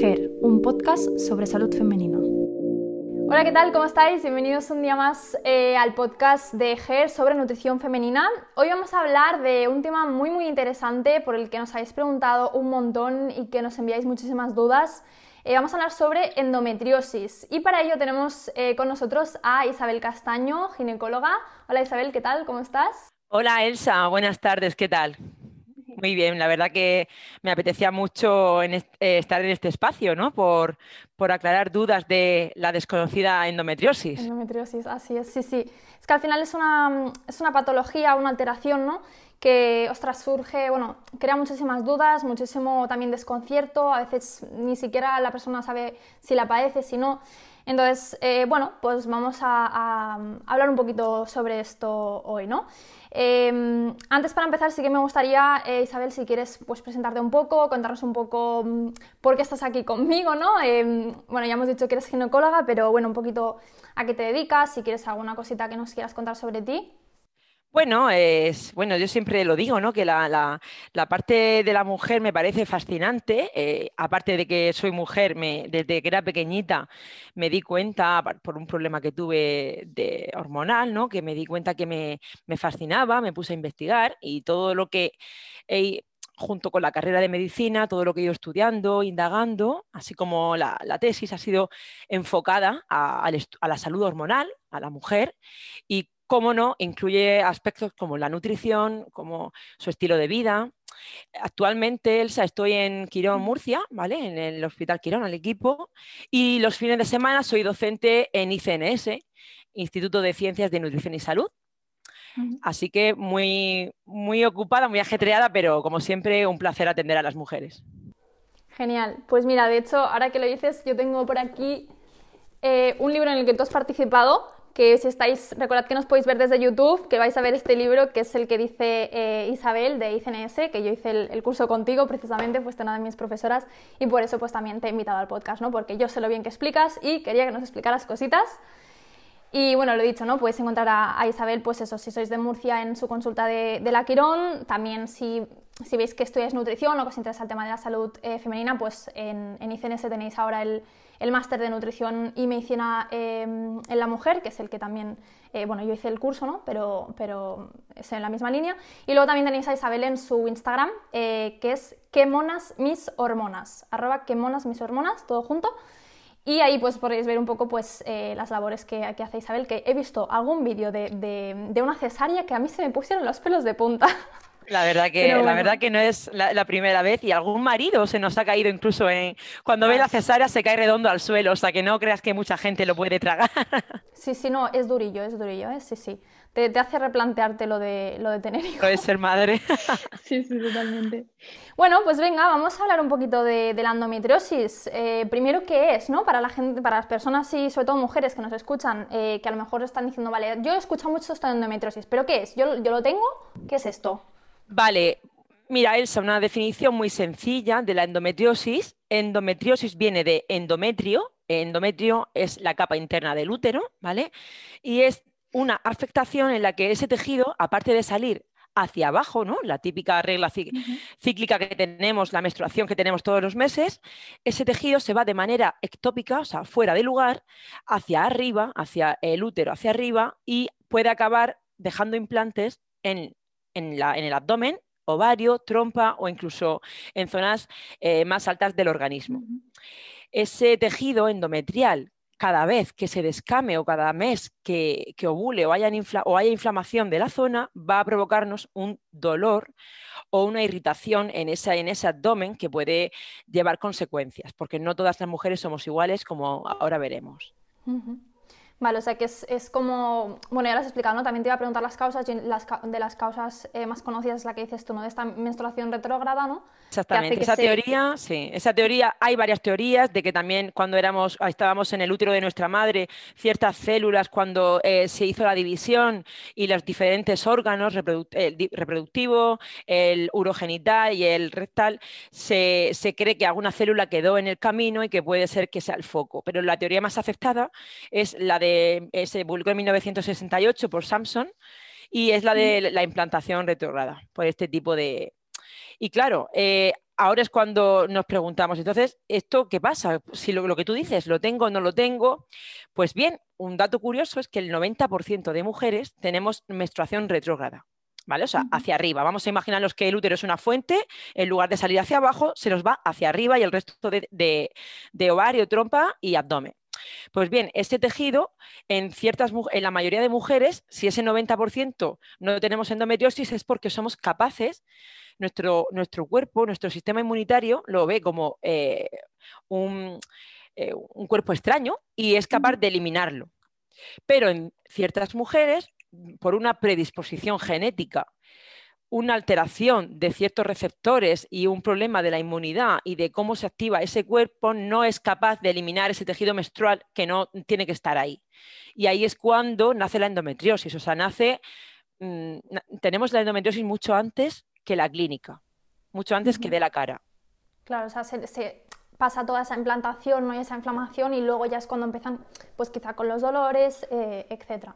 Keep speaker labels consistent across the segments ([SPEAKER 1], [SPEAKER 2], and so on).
[SPEAKER 1] GER, un podcast sobre salud femenina.
[SPEAKER 2] Hola, ¿qué tal? ¿Cómo estáis? Bienvenidos un día más eh, al podcast de GER sobre nutrición femenina. Hoy vamos a hablar de un tema muy muy interesante por el que nos habéis preguntado un montón y que nos enviáis muchísimas dudas. Eh, vamos a hablar sobre endometriosis y para ello tenemos eh, con nosotros a Isabel Castaño, ginecóloga. Hola Isabel, ¿qué tal? ¿Cómo estás?
[SPEAKER 3] Hola Elsa, buenas tardes, ¿qué tal? Muy bien, la verdad que me apetecía mucho eh, estar en este espacio, ¿no? Por, aclarar dudas de la desconocida endometriosis.
[SPEAKER 2] Endometriosis, así es, sí, sí. Es que al final es una, es una patología, una alteración, ¿no? Que, ostras, surge, bueno, crea muchísimas dudas, muchísimo también desconcierto, a veces ni siquiera la persona sabe si la padece, si no. Entonces, eh, bueno, pues vamos a, hablar un poquito sobre esto hoy, ¿no? Em, antes para empezar sí que me gustaría, eh, Isabel, si quieres pues presentarte un poco, contarnos un poco mm, por qué estás aquí conmigo, ¿no? Em, bueno, ya hemos dicho que eres ginecóloga, pero bueno, un poquito a qué te dedicas, si quieres alguna cosita que nos quieras contar sobre ti.
[SPEAKER 3] Bueno, es, bueno, yo siempre lo digo, ¿no? Que la, parte de la mujer me parece fascinante. Eh, aparte de que soy mujer, me, desde que era pequeñita me di cuenta, por un problema que tuve de hormonal, ¿no? Que me di cuenta que me, fascinaba, me puse a investigar y todo lo que junto con la carrera de medicina, todo lo que he ido estudiando, indagando, así como la, tesis ha sido enfocada a, a, la salud hormonal, a la mujer, y cómo no, incluye aspectos como la nutrición, como su estilo de vida. Actualmente, Elsa, estoy en Quirón, Murcia, ¿vale? En el Hospital Quirón, al equipo, y los fines de semana soy docente en ICNS, Instituto de Ciencias de Nutrición y Salud. Así que muy, muy ocupada, muy ajetreada, pero como siempre, un placer atender a las mujeres.
[SPEAKER 2] Genial. Pues mira, de hecho, ahora que lo dices, yo tengo por aquí eh, un libro en el que tú has participado, que si estáis, recordad que nos podéis ver desde YouTube, que vais a ver este libro que es el que dice eh, Isabel de ICNS, que yo hice el, curso contigo precisamente, fuiste una de mis profesoras y por eso pues también te he invitado al podcast, ¿no? Porque yo sé lo bien que explicas y quería que nos explicaras cositas. Y bueno, lo he dicho, ¿no? Podéis encontrar a, Isabel, pues eso, si sois de Murcia en su consulta de, la Quirón, también si, si, veis que estudiáis nutrición o que os interesa el tema de la salud eh, femenina, pues en, en ICNS tenéis ahora el el máster de nutrición y medicina em, en la mujer, que es el que también, eh, bueno, yo hice el curso, ¿no? Pero, pero es en la misma línea. Y luego también tenéis a Isabel en su Instagram, eh, que es que monas mis hormonas, arroba que monas mis hormonas, todo junto. Y ahí pues ver un poco pues eh, las labores que, que, hace Isabel, que he visto algún vídeo de, de, de una cesárea que a mí se me pusieron los pelos de punta.
[SPEAKER 3] La verdad que, la verdad que no es la, primera vez y algún marido se nos ha caído incluso en, cuando ve la cesárea se cae redondo al suelo, o sea que no creas que mucha gente lo puede tragar.
[SPEAKER 2] Sí, sí, no, es durillo, es durillo, ¿eh? sí, sí. Te, te, hace replantearte lo de, lo de tener hijos. Lo
[SPEAKER 3] de ser madre.
[SPEAKER 2] sí, sí, totalmente. Bueno, pues venga, vamos a hablar un poquito de, la endometriosis. Eh, primero, ¿qué es? ¿no? Para la gente, para las personas y sobre todo mujeres que nos escuchan, eh, que a lo mejor están diciendo, vale, yo he escuchado mucho esto de endometriosis, pero ¿qué es? ¿Yo, yo lo tengo? ¿Qué es esto?
[SPEAKER 3] Vale, mira, Elsa, una definición muy sencilla de la endometriosis. Endometriosis viene de endometrio. Endometrio es la capa interna del útero, ¿vale? Y es una afectación en la que ese tejido, aparte de salir hacia abajo, ¿no? La típica regla cíclica que tenemos, la menstruación que tenemos todos los meses, ese tejido se va de manera ectópica, o sea, fuera de lugar, hacia arriba, hacia el útero, hacia arriba, y puede acabar dejando implantes en en, el abdomen, ovario, trompa o incluso en zonas eh, más altas del organismo. Ese tejido endometrial, cada vez que se descame o cada mes que, ovule o haya, o haya, inflamación de la zona, va a provocarnos un dolor o una irritación en, esa, en ese abdomen que puede llevar consecuencias, porque no todas las mujeres somos iguales, como ahora veremos.
[SPEAKER 2] Vale, o sea que es, es, como, bueno, ya lo has explicado, ¿no? También te iba a preguntar las causas, las, de las causas eh, más conocidas es la que dices tú, ¿no? De esta menstruación retrógrada, ¿no?
[SPEAKER 3] Exactamente, esa teoría, sí, esa teoría, hay varias teorías de que también cuando éramos, estábamos en el útero de nuestra madre, ciertas células cuando eh, se hizo la división y los diferentes órganos, el reproductivo, el urogenital y el rectal, se, se cree que alguna célula quedó en el camino y que puede ser que sea el foco, pero la teoría más aceptada es la de se publicó en 1968 por Samsung y es la de la implantación retrograda por este tipo de... Y claro, eh, ahora es cuando nos preguntamos, entonces, ¿esto qué pasa? Si lo, que tú dices, ¿lo tengo o no lo tengo? Pues bien, un dato curioso es que el 90% de mujeres tenemos menstruación retrógrada. ¿Vale? O sea, hacia arriba. Vamos a imaginarnos que el útero es una fuente, en lugar de salir hacia abajo, se nos va hacia arriba y el resto de, de ovario, trompa y abdomen. Pues bien, este tejido, en, ciertas, en la mayoría de mujeres, si ese 90% no tenemos endometriosis, es porque somos capaces, nuestro, nuestro cuerpo, nuestro sistema inmunitario lo ve como eh, un, eh, un cuerpo extraño y es capaz de eliminarlo. Pero en ciertas mujeres, por una predisposición genética una alteración de ciertos receptores y un problema de la inmunidad y de cómo se activa ese cuerpo, no es capaz de eliminar ese tejido menstrual que no tiene que estar ahí. Y ahí es cuando nace la endometriosis. O sea, nace, mm, tenemos la endometriosis mucho antes que la clínica, mucho antes que de la cara.
[SPEAKER 2] Claro, o sea, se, pasa toda esa implantación ¿no? y esa inflamación y luego ya es cuando empiezan, pues quizá con los dolores, eh, etc.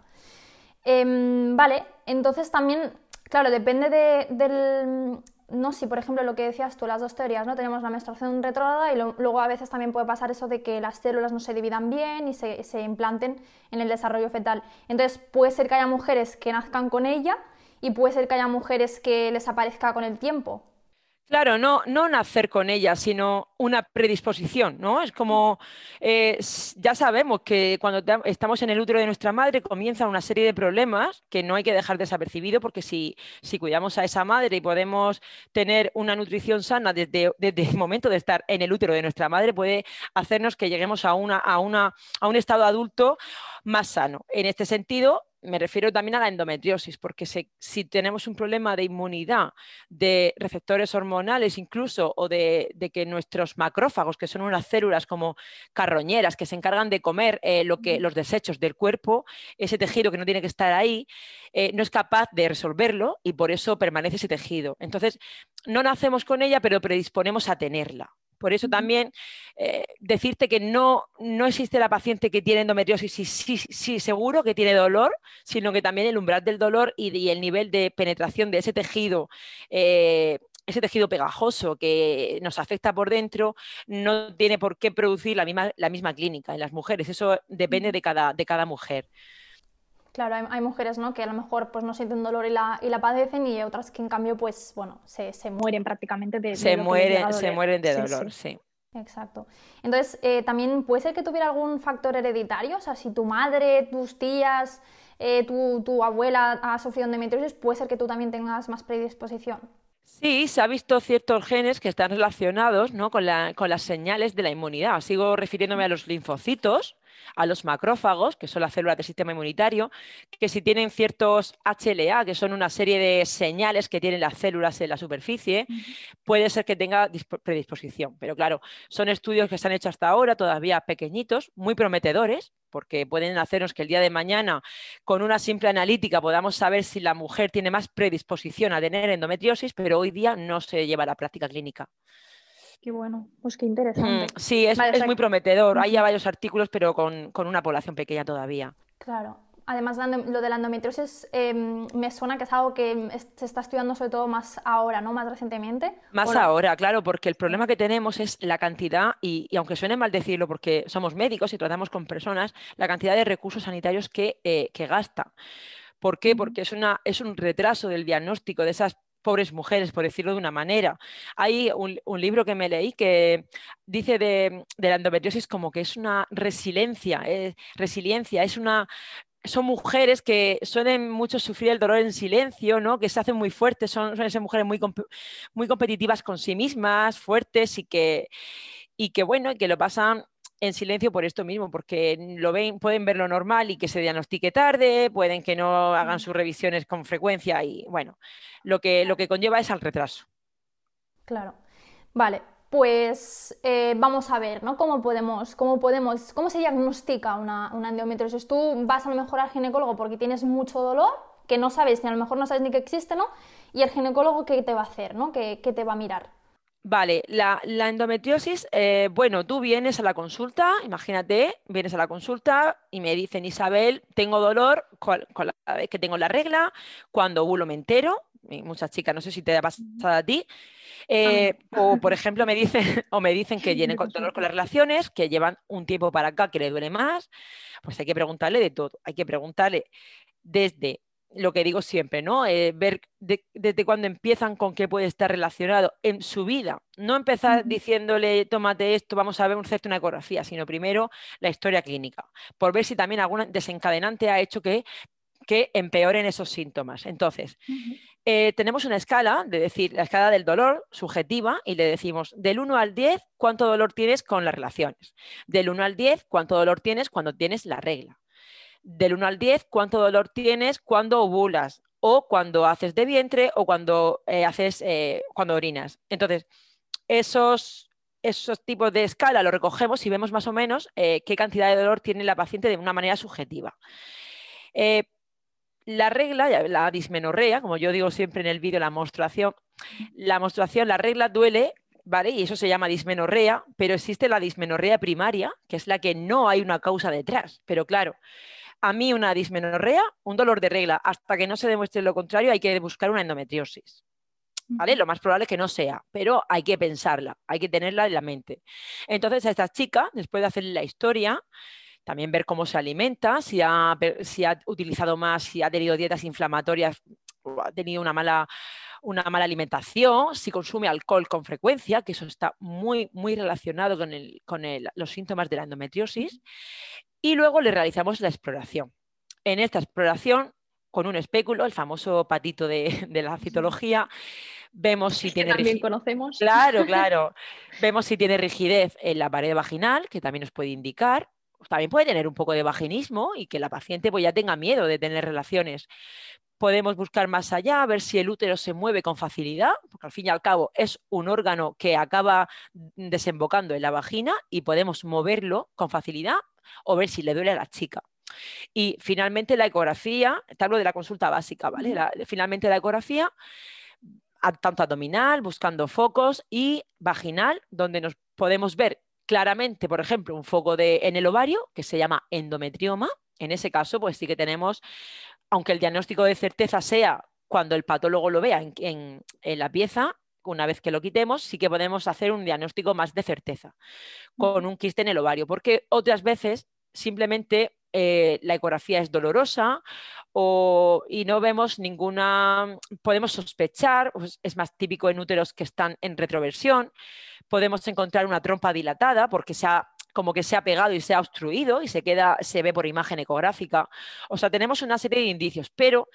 [SPEAKER 2] Em, vale, entonces también Claro, depende de, del... No, si por ejemplo lo que decías tú, las dos teorías, ¿no? Tenemos la menstruación retrógrada y luego a veces también puede pasar eso de que las células no se dividan bien y se, se implanten en el desarrollo fetal. Entonces puede ser que haya mujeres que nazcan con ella y puede ser que haya mujeres que les aparezca con el tiempo.
[SPEAKER 3] Claro, no, no nacer con ella, sino una predisposición, ¿no? Es como, eh, ya sabemos que cuando estamos en el útero de nuestra madre comienzan una serie de problemas que no hay que dejar desapercibido porque si, si cuidamos a esa madre y podemos tener una nutrición sana desde, desde, el momento de estar en el útero de nuestra madre, puede hacernos que lleguemos a, una, a, una, a un estado adulto más sano. En este sentido, me refiero también a la endometriosis, porque si tenemos un problema de inmunidad, de receptores hormonales incluso, o de, que nuestros macrófagos, que son unas células como carroñeras que se encargan de comer eh, lo que, los desechos del cuerpo, ese tejido que no tiene que estar ahí, eh, no es capaz de resolverlo y por eso permanece ese tejido. Entonces, no nacemos con ella, pero predisponemos a tenerla. Por eso también eh, decirte que no, no existe la paciente que tiene endometriosis y sí, seguro que tiene dolor, sino que también el umbral del dolor y, el nivel de penetración de ese tejido, eh, ese tejido pegajoso que nos afecta por dentro, no tiene por qué producir la misma, la misma clínica en las mujeres. Eso depende de cada, de cada mujer.
[SPEAKER 2] Claro, hay, mujeres ¿no? que a lo mejor pues, no sienten dolor y la, y la padecen y otras que en cambio pues, bueno, se, se mueren prácticamente de,
[SPEAKER 3] se mueren, Se mueren de dolor, sí.
[SPEAKER 2] Exacto. Entonces, eh, también puede ser que tuviera algún factor hereditario, o sea, si tu madre, tus tías, eh, tu, tu, abuela ha sufrido endometriosis, puede ser que tú también tengas más predisposición.
[SPEAKER 3] Sí, se ha visto ciertos genes que están relacionados ¿no? con, la, con, las señales de la inmunidad. Sigo refiriéndome a los linfocitos, a los macrófagos, que son las células del sistema inmunitario, que si tienen ciertos HLA, que son una serie de señales que tienen las células en la superficie, puede ser que tenga predisposición. Pero claro, son estudios que se han hecho hasta ahora, todavía pequeñitos, muy prometedores, porque pueden hacernos que el día de mañana, con una simple analítica, podamos saber si la mujer tiene más predisposición a tener endometriosis, pero hoy día no se lleva a la práctica clínica.
[SPEAKER 2] Qué bueno, pues qué interesante.
[SPEAKER 3] Mm, sí, es, muy prometedor. Hay ya varios artículos, pero con, una población pequeña todavía.
[SPEAKER 2] Claro. Además, lo de la endometriosis em, me suena que es algo que se está estudiando sobre todo más ahora, ¿no? Más recientemente.
[SPEAKER 3] Más ahora, claro, porque el problema que tenemos es la cantidad, y, aunque suene mal decirlo porque somos médicos y tratamos con personas, la cantidad de recursos sanitarios que, eh, que gasta. ¿Por qué? Porque es, una, es un retraso del diagnóstico de esas pobres mujeres, por decirlo de una manera. Hay un, libro que me leí que dice de, la endometriosis como que es una resiliencia, eh, resiliencia, es una, son mujeres que suelen mucho sufrir el dolor en silencio, ¿no? que se hacen muy fuertes, son, suelen mujeres muy, muy competitivas con sí mismas, fuertes y que, y que bueno, que lo pasan en silencio por esto mismo, porque lo ven, pueden ver lo normal y que se diagnostique tarde, pueden que no hagan sus revisiones con frecuencia y bueno, lo que, lo que conlleva es al retraso.
[SPEAKER 2] Claro. Vale, pues eh, vamos a ver, ¿no? ¿Cómo podemos, cómo podemos, cómo se diagnostica una, una, endometriosis? Tú vas a lo mejor al ginecólogo porque tienes mucho dolor, que no sabes, ni a lo mejor no sabes ni que existe, ¿no? Y el ginecólogo, ¿qué te va a hacer, ¿no? ¿Qué, qué te va a mirar?
[SPEAKER 3] Vale, la, endometriosis, eh, bueno, tú vienes a la consulta, imagínate, vienes a la consulta y me dicen, Isabel, tengo dolor con, la vez que tengo la regla, cuando ovulo me entero, muchas chicas, no sé si te ha pasado a ti. Eh, o, por ejemplo, me dicen, o me dicen que vienen con dolor con las relaciones, que llevan un tiempo para acá que le duele más. Pues hay que preguntarle de todo. Hay que preguntarle desde lo que digo siempre, ¿no? Eh, ver desde cuándo empiezan con qué puede estar relacionado en su vida. No empezar diciéndole, tómate esto, vamos a ver un hacerte una ecografía, sino primero la historia clínica, por ver si también algún desencadenante ha hecho que, que empeoren esos síntomas. Entonces, eh, tenemos una escala, de decir, la escala del dolor subjetiva, y le decimos del 1 al 10, cuánto dolor tienes con las relaciones. Del 1 al 10, cuánto dolor tienes cuando tienes la regla del 1 al 10 cuánto dolor tienes cuando ovulas o cuando haces de vientre o cuando eh, haces eh, cuando orinas. Entonces, esos, esos tipos de escala los recogemos y vemos más o menos eh, qué cantidad de dolor tiene la paciente de una manera subjetiva. la regla, la dismenorrea, como yo digo siempre en el vídeo, la menstruación, la menstruación, la regla duele ¿vale? Y eso se llama dismenorrea, pero existe la dismenorrea primaria, que es la que no hay una causa detrás. Pero claro, a mí una dismenorrea, un dolor de regla, hasta que no se demuestre lo contrario, hay que buscar una endometriosis. ¿Vale? Lo más probable es que no sea, pero hay que pensarla, hay que tenerla en la mente. Entonces, a esta chica, después de hacerle la historia, también ver cómo se alimenta, si ha, si ha utilizado más, si ha tenido dietas inflamatorias, o ha tenido una mala, una mala alimentación, si consume alcohol con frecuencia, que eso está muy, muy relacionado con, con los síntomas de la endometriosis, y luego le realizamos la exploración. En esta exploración, con un espéculo, el famoso patito de, la citología, vemos si tiene
[SPEAKER 2] rigidez. conocemos.
[SPEAKER 3] Claro, claro. vemos si tiene rigidez en la pared vaginal, que también nos puede indicar. También puede tener un poco de vaginismo y que la paciente pues, ya tenga miedo de tener relaciones. Podemos buscar más allá, ver si el útero se mueve con facilidad, porque al fin y al cabo es un órgano que acaba desembocando en la vagina y podemos moverlo con facilidad o ver si le duele a la chica. Y finalmente la ecografía, te hablo de la consulta básica, ¿vale? finalmente la ecografía, tanto abdominal, buscando focos, y vaginal, donde nos podemos ver claramente, por ejemplo, un foco de, en el ovario que se llama endometrioma. En ese caso, pues sí que tenemos, aunque el diagnóstico de certeza sea cuando el patólogo lo vea en la pieza, una vez que lo quitemos, sí que podemos hacer un diagnóstico más de certeza con un quiste en el ovario, porque otras veces simplemente eh, la ecografía es dolorosa y no vemos ninguna, podemos sospechar, pues, es más típico en úteros que están en retroversión, podemos encontrar una trompa dilatada porque se ha como que se ha pegado y se ha obstruido y se queda, se ve por imagen ecográfica. O sea, tenemos una serie de indicios, pero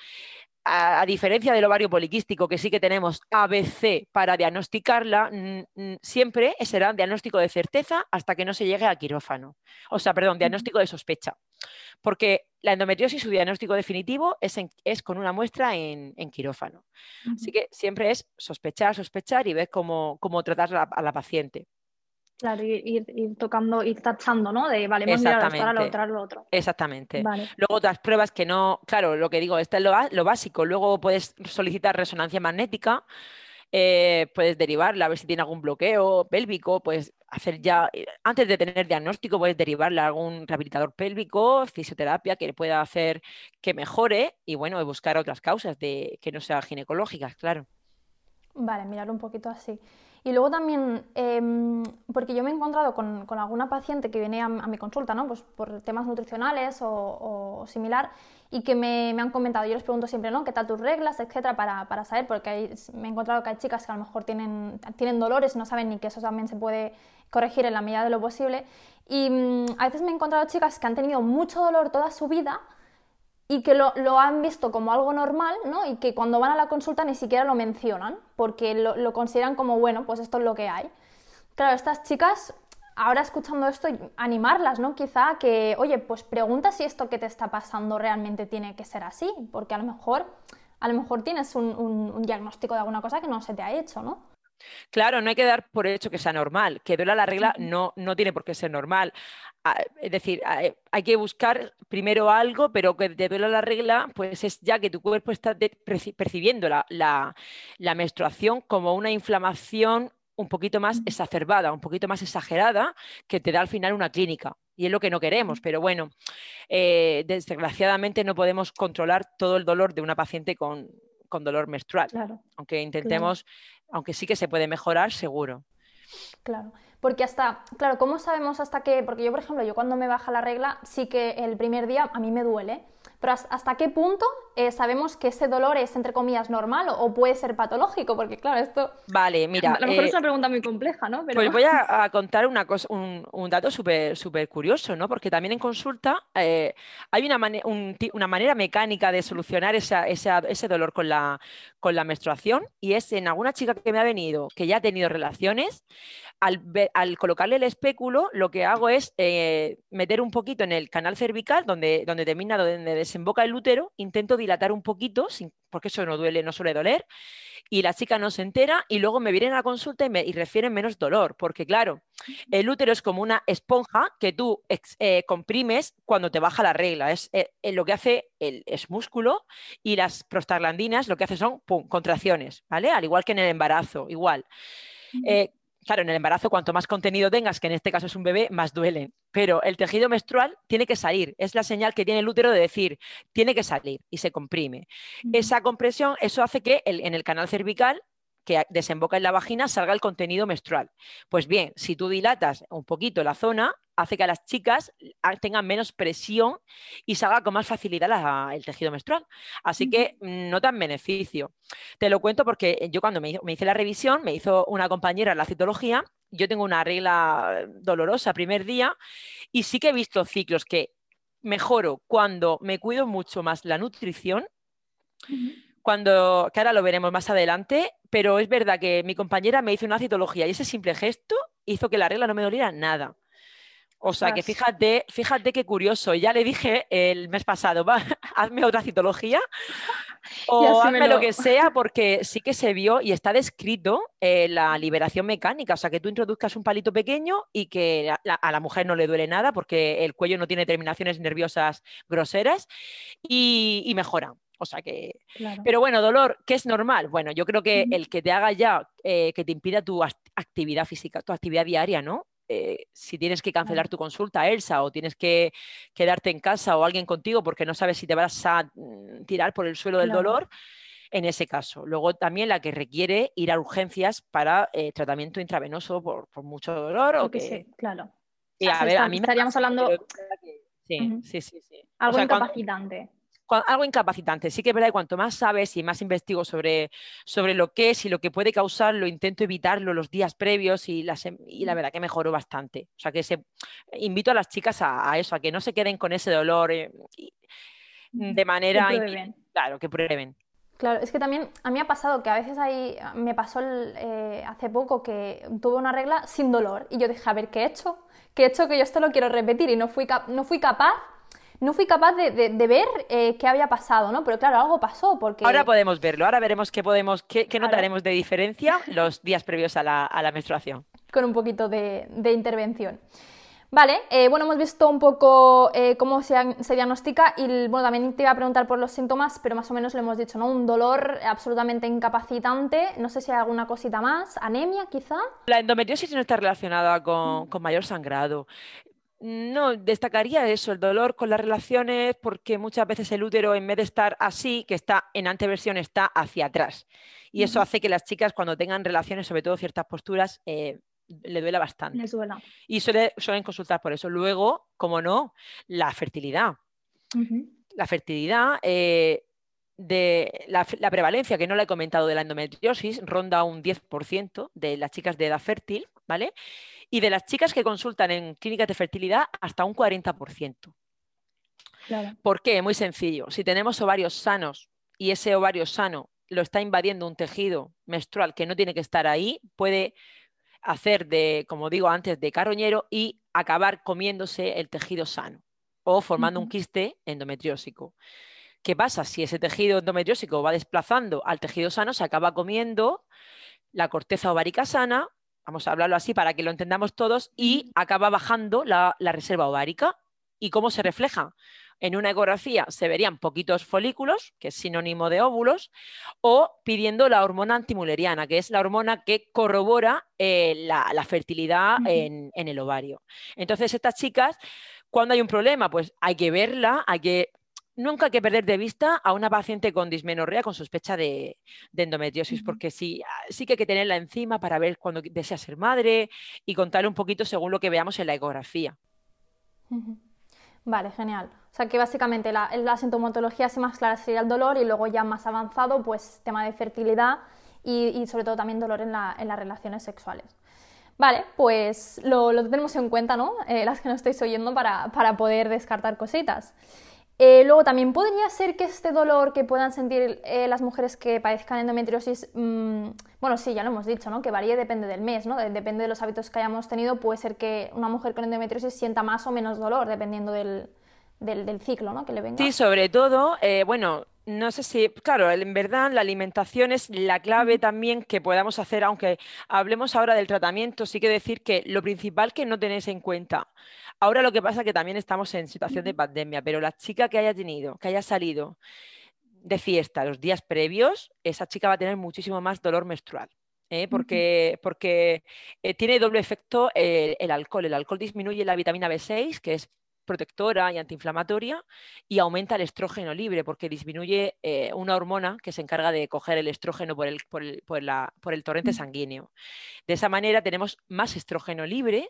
[SPEAKER 3] a, diferencia del ovario poliquístico, que sí que tenemos ABC para diagnosticarla, siempre será diagnóstico de certeza hasta que no se llegue a quirófano. O sea, perdón, diagnóstico de sospecha. Porque la endometriosis, su diagnóstico definitivo es, es con una muestra en, quirófano. Así que siempre es sospechar, sospechar y ver cómo, cómo tratar a la paciente.
[SPEAKER 2] Claro, ir, tocando, ir tachando, ¿no? De, vale, hemos mirado esto, ahora lo otro, lo otro.
[SPEAKER 3] Exactamente. Luego otras pruebas que no, claro, lo que digo, esto es lo, básico. Luego puedes solicitar resonancia magnética, eh, puedes derivarla, a ver si tiene algún bloqueo pélvico, puedes hacer ya, eh, antes de tener diagnóstico, puedes derivarle a algún rehabilitador pélvico, fisioterapia que le pueda hacer que mejore y bueno, buscar otras causas de que no sean ginecológicas, claro.
[SPEAKER 2] Vale, mirar un poquito así. Y luego también, em, porque yo me he encontrado con, alguna paciente que viene a, mi consulta, ¿no? Pues por temas nutricionales o, similar, y que me, han comentado, yo les pregunto siempre, ¿no? ¿Qué tal tus reglas, etcétera? Para, para saber, porque me he encontrado que hay chicas que a lo mejor tienen, tienen dolores no saben ni que eso también se puede corregir en la medida de lo posible. Y mm, a veces me he encontrado chicas que han tenido mucho dolor toda su vida, y que lo, han visto como algo normal, ¿no? Y que cuando van a la consulta ni siquiera lo mencionan, porque lo, consideran como, bueno, pues esto es lo que hay. Claro, estas chicas, ahora escuchando esto, animarlas, ¿no? Quizá que, oye, pues pregunta si esto que te está pasando realmente tiene que ser así, porque a lo mejor, a lo mejor tienes un, un diagnóstico de alguna cosa que no se te ha hecho, ¿no?
[SPEAKER 3] Claro, no hay que dar por hecho que sea normal. Que duela la regla no, no tiene por qué ser normal. Ah, es decir, ah, eh, hay que buscar primero algo, pero que te duela la regla, pues es ya que tu cuerpo está percibiendo la, la, menstruación como una inflamación un poquito más exacerbada, un poquito más exagerada, que te da al final una clínica. Y es lo que no queremos, pero bueno, eh, desgraciadamente no podemos controlar todo el dolor de una paciente con, con dolor menstrual. aunque intentemos, aunque sí que se puede mejorar, seguro.
[SPEAKER 2] Claro, porque hasta, claro, ¿cómo sabemos hasta qué? Porque yo, por ejemplo, yo cuando me baja la regla, sí que el primer día a mí me duele, pero ¿hasta qué punto eh, sabemos que ese dolor es, entre comillas, normal o, puede ser patológico? Porque, claro, esto...
[SPEAKER 3] Vale, mira...
[SPEAKER 2] A lo mejor es eh, una pregunta muy compleja, ¿no?
[SPEAKER 3] Pues voy a, contar una cosa, un, dato súper curioso, ¿no? Porque también en consulta eh, hay una, una, manera mecánica de solucionar ese dolor con la, con la menstruación y es en alguna chica que me ha venido, que ya ha tenido relaciones, al, colocarle el espéculo, lo que hago es meter un poquito en el canal cervical, donde, donde termina, donde desemboca el útero, intento dilatar un poquito, porque eso no duele, no suele doler, y la chica no se entera y luego me vienen a la consulta y, me, refieren menos dolor, porque claro, el útero es como una esponja que tú eh, comprimes cuando te baja la regla, es eh, lo que hace el, es músculo y las prostaglandinas lo que hace son contracciones, ¿vale? Al igual que en el embarazo, igual claro, en el embarazo cuanto más contenido tengas, que en este caso es un bebé, más duelen. Pero el tejido menstrual tiene que salir, es la señal que tiene el útero de decir, tiene que salir y se comprime. Esa compresión, eso hace que en el canal cervical que desemboca en la vagina salga el contenido menstrual. Pues bien, si tú dilatas un poquito la zona, hace que a las chicas tengan menos presión y salga con más facilidad el tejido menstrual. Así que no tan beneficio. Te lo cuento porque yo cuando me, hice la revisión, me hizo una compañera en la citología, yo tengo una regla dolorosa primer día y sí que he visto ciclos que mejoro cuando me cuido mucho más la nutrición cuando, que ahora lo veremos más adelante, pero es verdad que mi compañera me hizo una citología y ese simple gesto hizo que la regla no me doliera nada. O sea que fíjate, fíjate qué curioso. Ya le dije el mes pasado, va, hazme otra citología o hazme lo... que sea, porque sí que se vio y está descrito eh, la liberación mecánica. O sea, que tú introduzcas un palito pequeño y que a la mujer no le duele nada porque el cuello no tiene terminaciones nerviosas groseras y, y mejora. O sea que. Pero bueno, dolor, ¿qué es normal? Bueno, yo creo que el que te haga ya, eh, que te impida tu actividad física, tu actividad diaria, ¿no? Eh, si tienes que cancelar tu consulta, Elsa, o tienes que quedarte en casa o alguien contigo porque no sabes si te vas a mm, tirar por el suelo del dolor, en ese caso. Luego también la que requiere ir a urgencias para eh, tratamiento intravenoso por, mucho dolor. o que...
[SPEAKER 2] Sí, claro.
[SPEAKER 3] a ver, a mí
[SPEAKER 2] estaríamos hablando...
[SPEAKER 3] Sí, sí, sí, sí,
[SPEAKER 2] Algo incapacitante
[SPEAKER 3] algo incapacitante. Sí que es verdad que cuanto más sabes y más investigo sobre, sobre lo que es y lo que puede causarlo, intento evitarlo los días previos y la, y la verdad que mejoró bastante. O sea que se, invito a las chicas a, eso, a que no se queden con ese dolor eh, de manera... claro, que prueben.
[SPEAKER 2] Claro, es que también a mí ha pasado que a veces ahí me pasó eh, hace poco que tuve una regla sin dolor y yo dije, a ver, ¿qué he hecho? ¿Qué he hecho que yo esto lo quiero repetir? Y no fui, no fui capaz no fui capaz de, ver eh, qué había pasado, ¿no? Pero claro, algo pasó porque...
[SPEAKER 3] Ahora podemos verlo, ahora veremos qué, podemos, qué, notaremos de diferencia los días previos a la, menstruación.
[SPEAKER 2] Con un poquito de, intervención. Vale, eh, bueno, hemos visto un poco eh, cómo se, diagnostica y bueno, también te iba a preguntar por los síntomas, pero más o menos lo hemos dicho, ¿no? Un dolor absolutamente incapacitante, no sé si hay alguna cosita más, anemia quizá.
[SPEAKER 3] La endometriosis no está relacionada con, con mayor sangrado. No, destacaría eso, el dolor con las relaciones, porque muchas veces el útero, en vez de estar así, que está en anteversión, está hacia atrás. Y eso hace que las chicas, cuando tengan relaciones, sobre todo ciertas posturas, eh, le duela bastante.
[SPEAKER 2] Les duela.
[SPEAKER 3] Y suelen consultar por eso. Luego, como no, la fertilidad. La fertilidad, eh, de la, la, prevalencia, que no la he comentado, de la endometriosis, ronda un 10% de las chicas de edad fértil, ¿vale? y de las chicas que consultan en clínicas de fertilidad hasta un 40%. ¿Por qué? Muy sencillo. Si tenemos ovarios sanos y ese ovario sano lo está invadiendo un tejido menstrual que no tiene que estar ahí, puede hacer de, como digo antes, de carroñero y acabar comiéndose el tejido sano o formando un quiste endometriósico. ¿Qué pasa? Si ese tejido endometriósico va desplazando al tejido sano, se acaba comiendo la corteza ovárica sana vamos a hablarlo así para que lo entendamos todos, y acaba bajando la, reserva ovárica. ¿Y cómo se refleja? En una ecografía se verían poquitos folículos, que es sinónimo de óvulos, o pidiendo la hormona antimuleriana, que es la hormona que corrobora eh, la, fertilidad en, en, el ovario. Entonces, estas chicas, cuando hay un problema, pues hay que verla, hay que nunca hay que perder de vista a una paciente con dismenorrea con sospecha de, endometriosis, porque sí, sí que hay que tenerla encima para ver cuando desea ser madre y contarle un poquito según lo que veamos en la ecografía.
[SPEAKER 2] Vale, genial. O sea que básicamente la, la sintomatología más clara sería el dolor y luego ya más avanzado, pues tema de fertilidad y, sobre todo también dolor en, las relaciones sexuales. Vale, pues lo, tenemos en cuenta, ¿no? Eh, las que no estáis oyendo para, poder descartar cositas. Eh, luego también podría ser que este dolor que puedan sentir eh, las mujeres que padezcan endometriosis, mm, bueno, sí, ya lo hemos dicho, ¿no? Que varíe depende del mes, ¿no? Depende de los hábitos que hayamos tenido, puede ser que una mujer con endometriosis sienta más o menos dolor, dependiendo del, del, ciclo, ¿no? Que le venga.
[SPEAKER 3] Sí, sobre todo, bueno, no sé si, claro, en verdad la alimentación es la clave también que podamos hacer, aunque hablemos ahora del tratamiento, sí que decir que lo principal que no tenéis en cuenta, ahora lo que pasa es que también estamos en situación de pandemia, pero la chica que haya tenido, que haya salido de fiesta los días previos, esa chica va a tener muchísimo más dolor menstrual. ¿eh? porque, porque eh, tiene doble efecto eh, el alcohol. El alcohol disminuye la vitamina B6, que es protectora y antiinflamatoria y aumenta el estrógeno libre porque disminuye eh, una hormona que se encarga de coger el estrógeno por el, por el, torrente mm. sanguíneo. De esa manera tenemos más estrógeno libre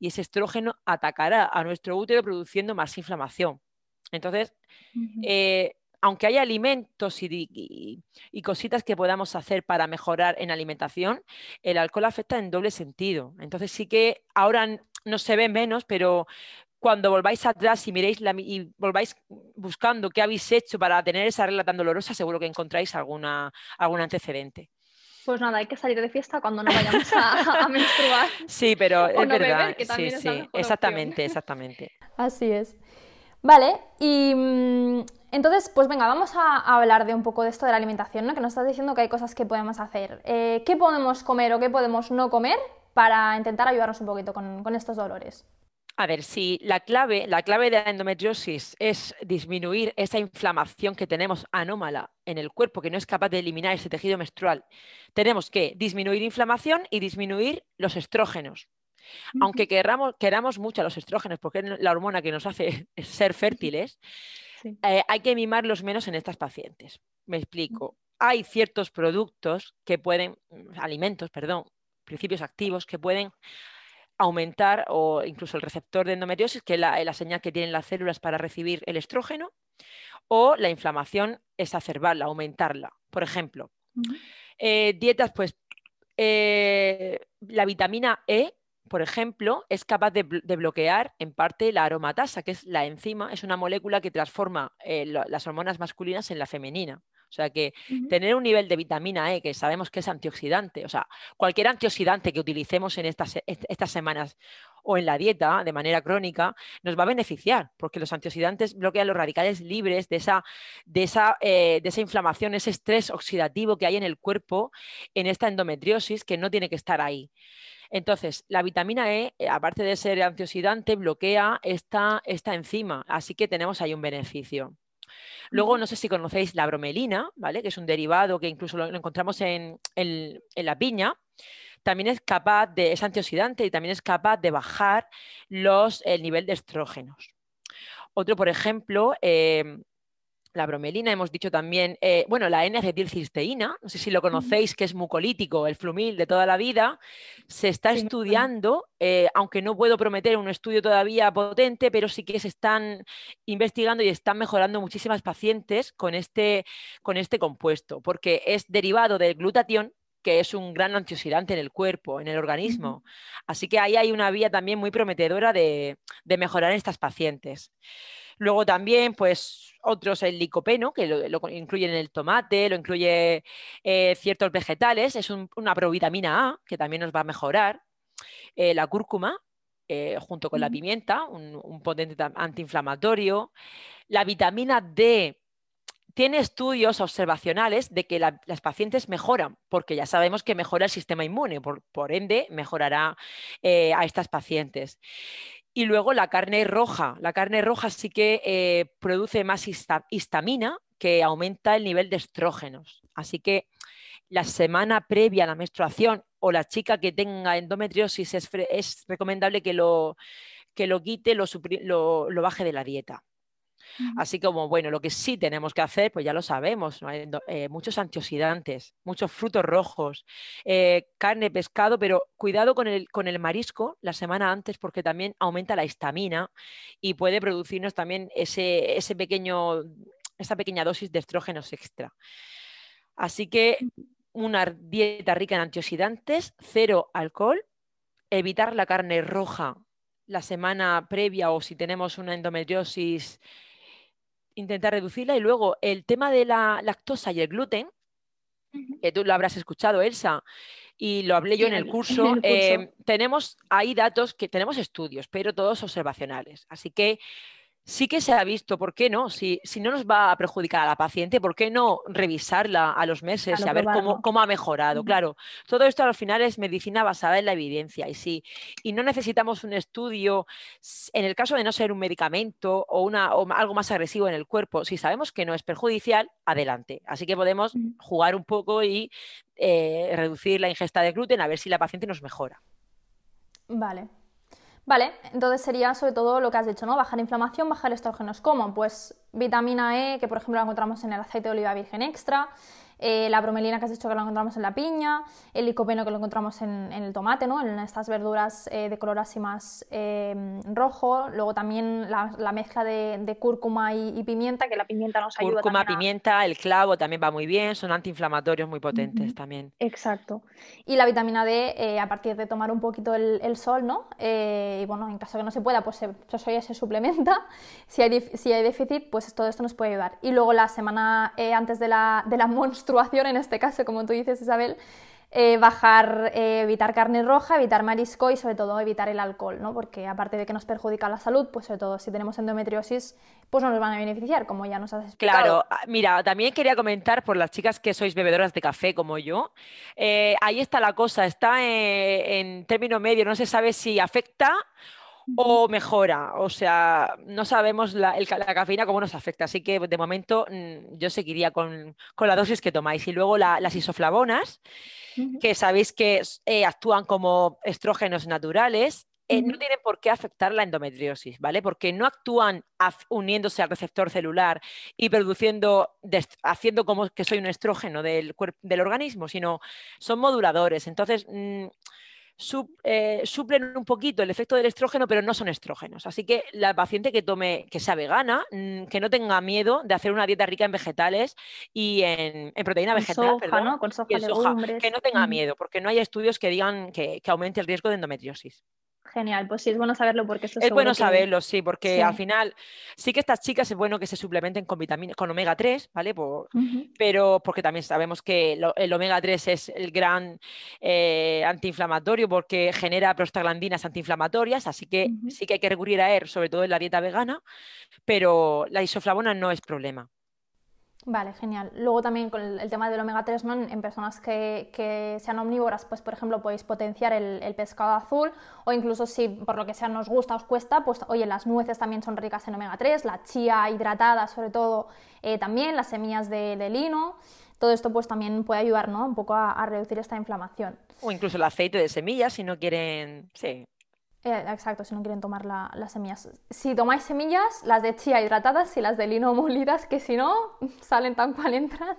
[SPEAKER 3] y ese estrógeno atacará a nuestro útero produciendo más inflamación. Entonces, eh, aunque haya alimentos y, y, cositas que podamos hacer para mejorar en alimentación, el alcohol afecta en doble sentido. Entonces sí que ahora no se ve menos, pero cuando volváis atrás y miréis y volváis buscando qué habéis hecho para tener esa regla tan dolorosa, seguro que encontráis alguna, algún antecedente.
[SPEAKER 2] Pues nada, hay que salir de fiesta cuando no vayamos a, menstruar.
[SPEAKER 3] Sí, pero es verdad. sí, sí, exactamente, exactamente.
[SPEAKER 2] Así es. Vale, y mm, entonces, pues venga, vamos a, hablar de un poco de esto de la alimentación, ¿no? Que nos estás diciendo que hay cosas que podemos hacer. Eh, ¿Qué podemos comer o qué podemos no comer para intentar ayudarnos un poquito con estos dolores?
[SPEAKER 3] A ver, si la clave, la clave de la endometriosis es disminuir esa inflamación que tenemos anómala en el cuerpo, que no es capaz de eliminar ese tejido menstrual, tenemos que disminuir inflamación y disminuir los estrógenos. Aunque queramos, queramos mucho los estrógenos, porque es la hormona que nos hace ser fértiles, eh, hay que mimarlos menos en estas pacientes. Me explico. Hay ciertos productos que pueden, alimentos, perdón, principios activos que pueden aumentar o incluso el receptor de endometriosis, que es la, señal que tienen las células para recibir el estrógeno, o la inflamación exacerbarla, aumentarla. Por ejemplo, eh, dietas, pues eh, la vitamina E, por ejemplo, es capaz de, bloquear en parte la aromatasa, que es la enzima, es una molécula que transforma eh, las hormonas masculinas en la femenina. O sea que tener un nivel de vitamina E que sabemos que es antioxidante, o sea, cualquier antioxidante que utilicemos en estas, estas semanas o en la dieta de manera crónica nos va a beneficiar, porque los antioxidantes bloquean los radicales libres de esa, de esa, eh, de esa inflamación, ese estrés oxidativo que hay en el cuerpo en esta endometriosis que no tiene que estar ahí. Entonces, la vitamina E, eh, aparte de ser antioxidante, bloquea esta, esta enzima, así que tenemos ahí un beneficio. Luego, no sé si conocéis la bromelina, ¿vale? Que es un derivado que incluso lo, encontramos en, la piña. También es capaz de, es antioxidante y también es capaz de bajar los, el nivel de estrógenos. Otro, por ejemplo, em, la bromelina, hemos dicho también, eh, bueno, la N-acetilcisteína, no sé si lo conocéis, que es mucolítico, el flumil de toda la vida, se está estudiando, eh, aunque no puedo prometer un estudio todavía potente, pero sí que se están investigando y están mejorando muchísimas pacientes con este, con este compuesto, porque es derivado del glutatión, que es un gran antioxidante en el cuerpo, en el organismo. Así que ahí hay una vía también muy prometedora de, de mejorar en estas pacientes. Luego también, pues, otros el licopeno, que lo, incluyen en el tomate, lo incluye eh, ciertos vegetales, es una provitamina A, que también nos va a mejorar. Eh, la cúrcuma, eh, junto con la pimienta, un, potente antiinflamatorio. La vitamina D tiene estudios observacionales de que las pacientes mejoran, porque ya sabemos que mejora el sistema inmune, por, por ende mejorará a estas pacientes. Y luego la carne roja. La carne roja sí que eh, produce más histamina que aumenta el nivel de estrógenos. Así que la semana previa a la menstruación o la chica que tenga endometriosis es, recomendable que lo, que lo quite, lo, lo, baje de la dieta. Así como, bueno, lo que sí tenemos que hacer, pues ya lo sabemos, eh, muchos antioxidantes, muchos frutos rojos, eh, carne, pescado, pero cuidado con el, con el marisco la semana antes porque también aumenta la histamina y puede producirnos también ese, ese pequeño, esa pequeña dosis de estrógenos extra. Así que una dieta rica en antioxidantes, cero alcohol, evitar la carne roja la semana previa o si tenemos una endometriosis, intentar reducirla. Y luego el tema de la lactosa y el gluten, que tú lo habrás escuchado, Elsa, y lo hablé yo en el curso, eh, tenemos ahí datos que tenemos estudios, pero todos observacionales. Así que sí que se ha visto, ¿por qué no? Si, si, no nos va a perjudicar a la paciente, ¿por qué no revisarla a los meses y a ver cómo, ha mejorado? Claro, todo esto al final es medicina basada en la evidencia y sí, y no necesitamos un estudio, en el caso de no ser un medicamento o, una, o algo más agresivo en el cuerpo, si sabemos que no es perjudicial, adelante. Así que podemos jugar un poco y eh, reducir la ingesta de gluten a ver si la paciente nos mejora.
[SPEAKER 2] Vale, Vale, entonces sería sobre todo lo que has dicho, ¿no? Bajar inflamación, bajar estrógenos. ¿Cómo? Pues vitamina E, que por ejemplo la encontramos en el aceite de oliva virgen extra, eh, la bromelina que has dicho que lo encontramos en la piña, el licopeno que lo encontramos en, el tomate, ¿no? en estas verduras eh, de color así más eh, rojo, luego también la, mezcla de, cúrcuma y, pimienta, que la pimienta nos ayuda.
[SPEAKER 3] Cúrcuma, pimienta, el clavo también va muy bien, son antiinflamatorios muy potentes también.
[SPEAKER 2] Exacto. Y la vitamina D, a partir de tomar un poquito el, sol, ¿no? y bueno, en caso que no se pueda, pues eso ya se suplementa. Si hay, si hay déficit, pues todo esto nos puede ayudar. Y luego la semana antes de la, de la en este caso, como tú dices, Isabel, eh, bajar, eh, evitar carne roja, evitar marisco y sobre todo evitar el alcohol, ¿no? Porque aparte de que nos perjudica la salud, pues sobre todo si tenemos endometriosis, pues no nos van a beneficiar, como ya nos has explicado.
[SPEAKER 3] Claro, ah, mira, también quería comentar por las chicas que sois bebedoras de café como yo, eh, ahí está la cosa, está en término medio, no se sabe si afecta o mejora. O sea, no sabemos la, cafeína cómo nos afecta. Así que de momento mm, yo seguiría con, la dosis que tomáis. Y luego las isoflavonas, que sabéis que eh, actúan como estrógenos naturales. Eh, no tienen por qué afectar la endometriosis, ¿vale? Porque no actúan uniéndose al receptor celular y produciendo, haciendo como que soy un estrógeno del, del organismo, sino son moduladores. Entonces, mm, eh, suplen un poquito el efecto del estrógeno, pero no son estrógenos. Así que la paciente que tome, que sea vegana, mm, que no tenga miedo de hacer una dieta rica en vegetales y en, proteína vegetal, que no tenga miedo, porque no hay estudios que digan que aumente el riesgo de endometriosis.
[SPEAKER 2] Genial, pues sí, es bueno saberlo porque esto
[SPEAKER 3] es bueno saberlo, sí, porque al final sí que estas chicas es bueno que se suplementen con vitamina, con omega 3, ¿vale? Pero porque también sabemos que el omega 3 es el gran eh, antiinflamatorio porque genera prostaglandinas antiinflamatorias, así que sí que hay que recurrir a él, sobre todo en la dieta vegana, pero la isoflavona no es problema.
[SPEAKER 2] Vale, genial. Luego también con el, tema del omega 3, ¿no? en, personas que, sean omnívoras, pues por ejemplo podéis potenciar el, pescado azul o incluso si por lo que sea nos gusta, os cuesta, pues oye, las nueces también son ricas en omega 3, la chía hidratada sobre todo eh, también, las semillas de, lino, todo esto pues también puede ayudar ¿no? un poco a, a reducir esta inflamación.
[SPEAKER 3] O incluso el aceite de semillas si no quieren, sí,
[SPEAKER 2] eh, exacto, si no quieren tomar las semillas. Si tomáis semillas, las de chía hidratadas y las de lino molidas, que si no, salen tan cual entran.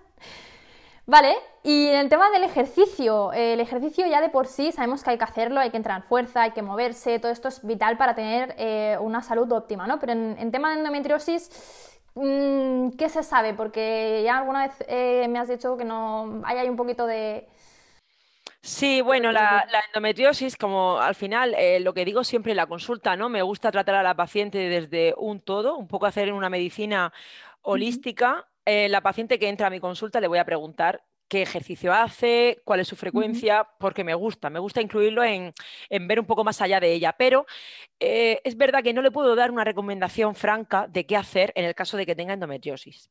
[SPEAKER 2] Vale, y en el tema del ejercicio, el ejercicio ya de por sí sabemos que hay que hacerlo, hay que entrar en fuerza, hay que moverse, todo esto es vital para tener eh, una salud óptima, ¿no? Pero en, tema de endometriosis, mm, ¿qué se sabe? Porque ya alguna vez eh, me has dicho que no hay, hay un poquito de,
[SPEAKER 3] Sí, bueno, la, endometriosis, como al final, eh, lo que digo siempre en la consulta, ¿no? Me gusta tratar a la paciente desde un todo, un poco hacer una medicina holística. Eh, la paciente que entra a mi consulta le voy a preguntar qué ejercicio hace, cuál es su frecuencia, porque me gusta, me gusta incluirlo en, ver un poco más allá de ella. Pero eh, es verdad que no le puedo dar una recomendación franca de qué hacer en el caso de que tenga endometriosis.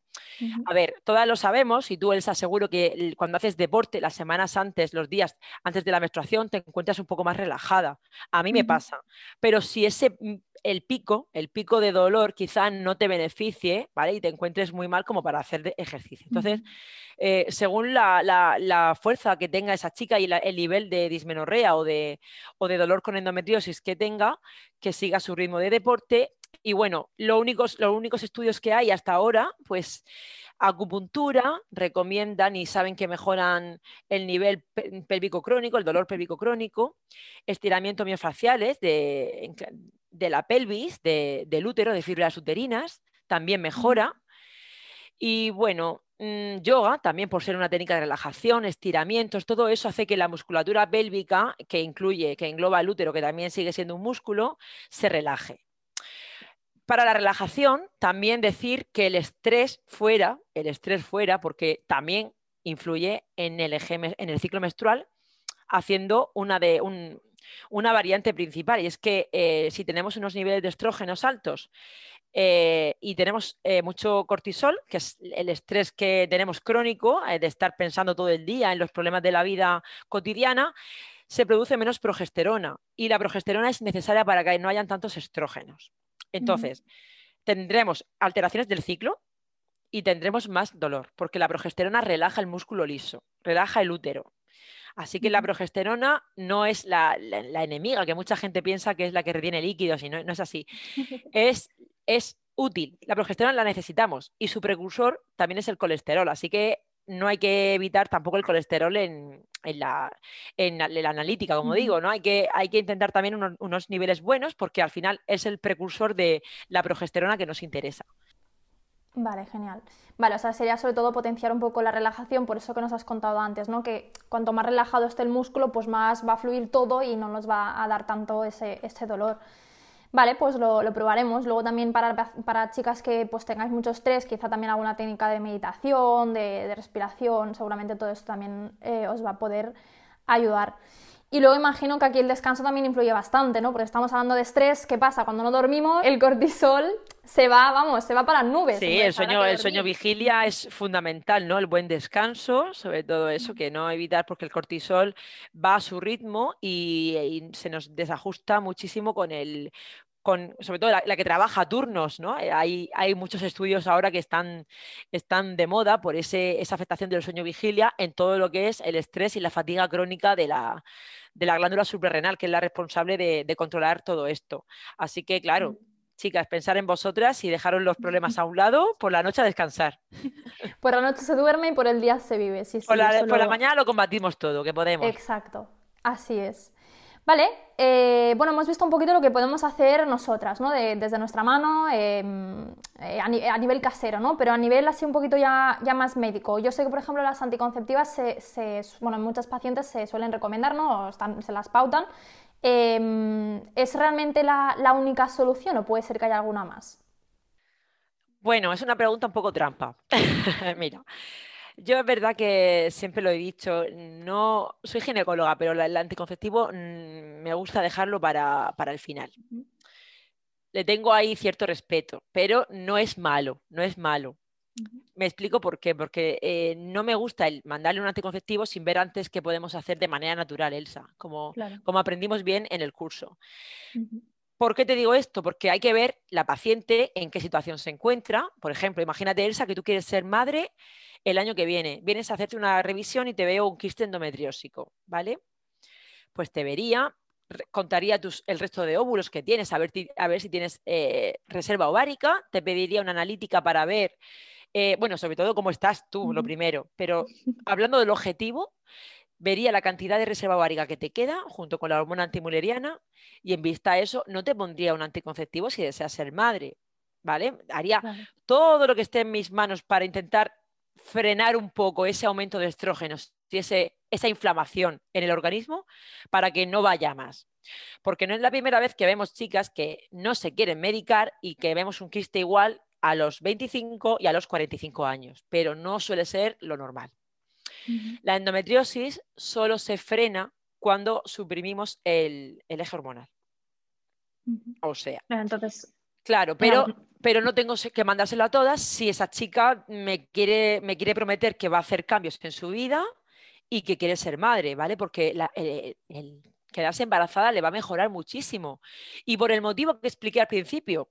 [SPEAKER 3] A ver, todas lo sabemos y tú, les aseguro que cuando haces deporte las semanas antes, los días antes de la menstruación, te encuentras un poco más relajada. A mí me pasa. Pero si ese mm, el pico, el pico de dolor quizá no te beneficie, ¿vale? Y te encuentres muy mal como para hacer ejercicio. Entonces, eh, según la, fuerza que tenga esa chica y el nivel de dismenorrea o de, o de dolor con endometriosis que tenga, que siga su ritmo de deporte y bueno, los únicos, los únicos estudios que hay hasta ahora, pues acupuntura recomiendan y saben que mejoran el nivel pélvico crónico, el dolor pélvico crónico, estiramientos miofaciales de, de la pelvis, del útero, de fibras uterinas, también mejora. Y bueno, mm, yoga, también por ser una técnica de relajación, estiramientos, todo eso hace que la musculatura pélvica, que incluye, que engloba el útero, que también sigue siendo un músculo, se relaje. Para la relajación, también decir que el estrés fuera, el estrés fuera, porque también influye en el, en el ciclo menstrual, haciendo una, de, una variante principal, y es que eh, si tenemos unos niveles de estrógenos altos eh, y tenemos eh, mucho cortisol, que es el estrés que tenemos crónico, de estar pensando todo el día en los problemas de la vida cotidiana, se produce menos progesterona y la progesterona es necesaria para que no hayan tantos estrógenos. Entonces, tendremos alteraciones del ciclo y tendremos más dolor, porque la progesterona relaja el músculo liso, relaja el útero. Así que la progesterona no es la, enemiga, que mucha gente piensa que es la que retiene líquidos y no, no es así. es, es útil. La progesterona la necesitamos y su precursor también es el colesterol. Así que no hay que evitar tampoco el colesterol en, la, analítica, como digo, ¿no? Hay que, hay que intentar también unos, niveles buenos porque al final es el precursor de la progesterona que nos interesa.
[SPEAKER 2] Vale, genial. Vale, o sea, sería sobre todo potenciar un poco la relajación, por eso que nos has contado antes, ¿no? Que cuanto más relajado esté el músculo, pues más va a fluir todo y no nos va a dar tanto ese, ese dolor. Vale, pues lo, probaremos. Luego también para, chicas que pues tengáis mucho estrés, quizá también alguna técnica de meditación, de, respiración, seguramente todo esto también eh, os va a poder ayudar. Y luego imagino que aquí el descanso también influye bastante, ¿no? Porque estamos hablando de estrés, ¿qué pasa? Cuando no dormimos, el cortisol se va, vamos, se va para las nubes.
[SPEAKER 3] Sí, el sueño, el sueño vigilia es fundamental, ¿no? El buen descanso, sobre todo eso, que no evitar porque el cortisol va a su ritmo y se nos desajusta muchísimo con el, con, sobre todo la, que trabaja turnos, ¿no? Eh, hay, hay, muchos estudios ahora que están, están de moda por ese, esa afectación del sueño vigilia en todo lo que es el estrés y la fatiga crónica de la, de la glándula suprarrenal, que es la responsable de, controlar todo esto. Así que, claro, chicas, pensar en vosotras y dejaros los problemas a un lado, por la noche a descansar.
[SPEAKER 2] Por la noche se duerme y por el día se vive.
[SPEAKER 3] por, la, por la mañana lo combatimos todo, que podemos.
[SPEAKER 2] Exacto, así es. Vale, eh, bueno, hemos visto un poquito lo que podemos hacer nosotras, ¿no? desde nuestra mano, em, eh, a, nivel casero, ¿no? Pero a nivel así un poquito ya, más médico. Yo sé que, por ejemplo, las anticonceptivas, se, bueno, en muchas pacientes se suelen recomendar, ¿no? O se las pautan. Em, ¿Es realmente la única solución o puede ser que haya alguna más?
[SPEAKER 3] Bueno, es una pregunta un poco trampa. Mira, yo es verdad que siempre lo he dicho, no soy ginecóloga, pero el anticonceptivo mm, me gusta dejarlo para, el final. Le tengo ahí cierto respeto, pero no es malo, no es malo. Me explico por qué, porque eh, no me gusta el mandarle un anticonceptivo sin ver antes qué podemos hacer de manera natural, Elsa, como, como aprendimos bien en el curso. ¿Por qué te digo esto? Porque hay que ver la paciente en qué situación se encuentra. Por ejemplo, imagínate, Elsa, que tú quieres ser madre el año que viene. Vienes a hacerte una revisión y te veo un quiste endometriósico, ¿vale? Pues te vería, contaría tus, el resto de óvulos que tienes, a ver, a ver si tienes eh, reserva ovárica, te pediría una analítica para ver, eh, bueno, sobre todo cómo estás tú, lo primero, pero hablando del objetivo, vería la cantidad de reserva ovárica que te queda junto con la hormona antimuleriana y en vista a eso no te pondría un anticonceptivo si deseas ser madre, ¿vale? Haría todo lo que esté en mis manos para intentar frenar un poco ese aumento de estrógenos y esa inflamación en el organismo para que no vaya más. Porque no es la primera vez que vemos chicas que no se quieren medicar y que vemos un quiste igual a los 25 y a los 45 años, pero no suele ser lo normal. La endometriosis solo se frena cuando suprimimos el, eje hormonal. O sea,
[SPEAKER 2] entonces
[SPEAKER 3] Claro, pero, pero no tengo que mandárselo a todas si esa chica me quiere, me quiere prometer que va a hacer cambios en su vida y que quiere ser madre, ¿vale? Porque el, quedarse embarazada le va a mejorar muchísimo. Y por el motivo que expliqué al principio,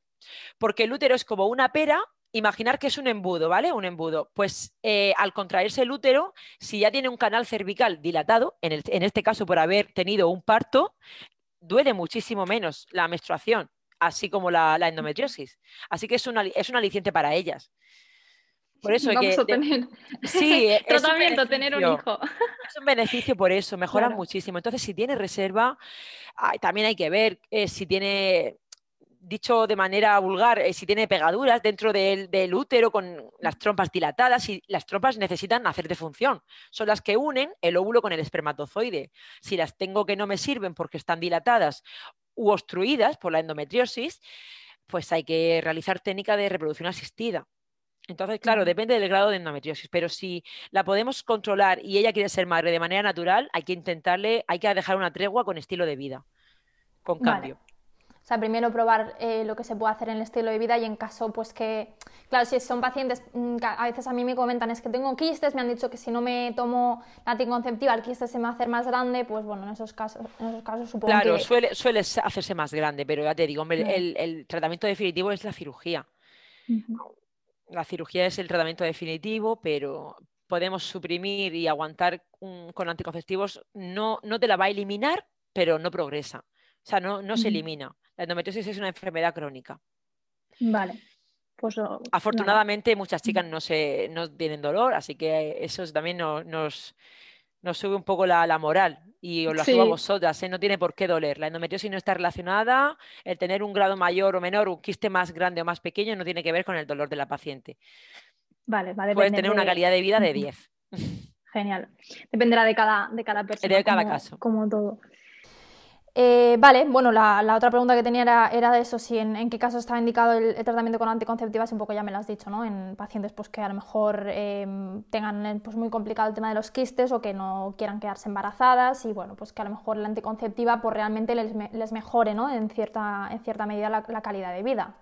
[SPEAKER 3] porque el útero es como una pera imaginar que es un embudo, ¿vale? Un embudo. Pues eh, al contraerse el útero, si ya tiene un canal cervical dilatado, en, en, este caso por haber tenido un parto, duele muchísimo menos la menstruación así como la, endometriosis. Así que es un, es un aliciente para ellas. Por eso
[SPEAKER 2] Vamos
[SPEAKER 3] que,
[SPEAKER 2] a tener
[SPEAKER 3] sí,
[SPEAKER 2] tratamiento, tener un hijo.
[SPEAKER 3] Es un beneficio por eso, mejoran muchísimo. Entonces, si tiene reserva, también hay que ver eh, si tiene dicho de manera vulgar, eh, si tiene pegaduras dentro del, útero con las trompas dilatadas, y las trompas necesitan hacer de función. Son las que unen el óvulo con el espermatozoide. Si las tengo que no me sirven porque están dilatadas u obstruidas por la endometriosis, pues hay que realizar técnica de reproducción asistida. Entonces, claro, depende del grado de endometriosis, pero si la podemos controlar y ella quiere ser madre de manera natural, hay que intentarle, hay que dejar una tregua con estilo de vida, con cambio.
[SPEAKER 2] Sea, primero probar eh, lo que se puede hacer en el estilo de vida y en caso, pues que, claro, si son pacientes, mm, a veces a mí me comentan, es que tengo quistes, me han dicho que si no me tomo la anticonceptiva, el quiste se me va a hacer más grande, pues bueno, en esos casos, en esos casos supongo
[SPEAKER 3] claro,
[SPEAKER 2] que...
[SPEAKER 3] suele, suele hacerse más grande, pero ya te digo, hombre, el, tratamiento definitivo es la cirugía. La cirugía es el tratamiento definitivo, pero podemos suprimir y aguantar con anticonceptivos. No, no te la va a eliminar, pero no progresa. O sea, no, no se elimina. La endometriosis es una enfermedad crónica.
[SPEAKER 2] Vale. Pues,
[SPEAKER 3] Afortunadamente muchas chicas no, se, no tienen dolor, así que eso también nos, nos sube un poco la, moral y os la subo a vosotras, ¿eh? no tiene por qué doler. La endometriosis no está relacionada, el tener un grado mayor o menor, un quiste más grande o más pequeño no tiene que ver con el dolor de la paciente.
[SPEAKER 2] Vale, vale.
[SPEAKER 3] Puedes tener una calidad de vida de 10.
[SPEAKER 2] Genial. Dependerá de cada, de cada persona.
[SPEAKER 3] De cada caso.
[SPEAKER 2] Como todo. Eh, vale, bueno, la, otra pregunta que tenía era, de eso, si en, qué caso está indicado el, tratamiento con anticonceptivas, un poco ya me lo has dicho, ¿no? En pacientes pues, que a lo mejor em, tengan eh, pues, muy complicado el tema de los quistes o que no quieran quedarse embarazadas y bueno, pues que a lo mejor la anticonceptiva pues, realmente les, mejore, ¿no? En cierta, en cierta medida la calidad de vida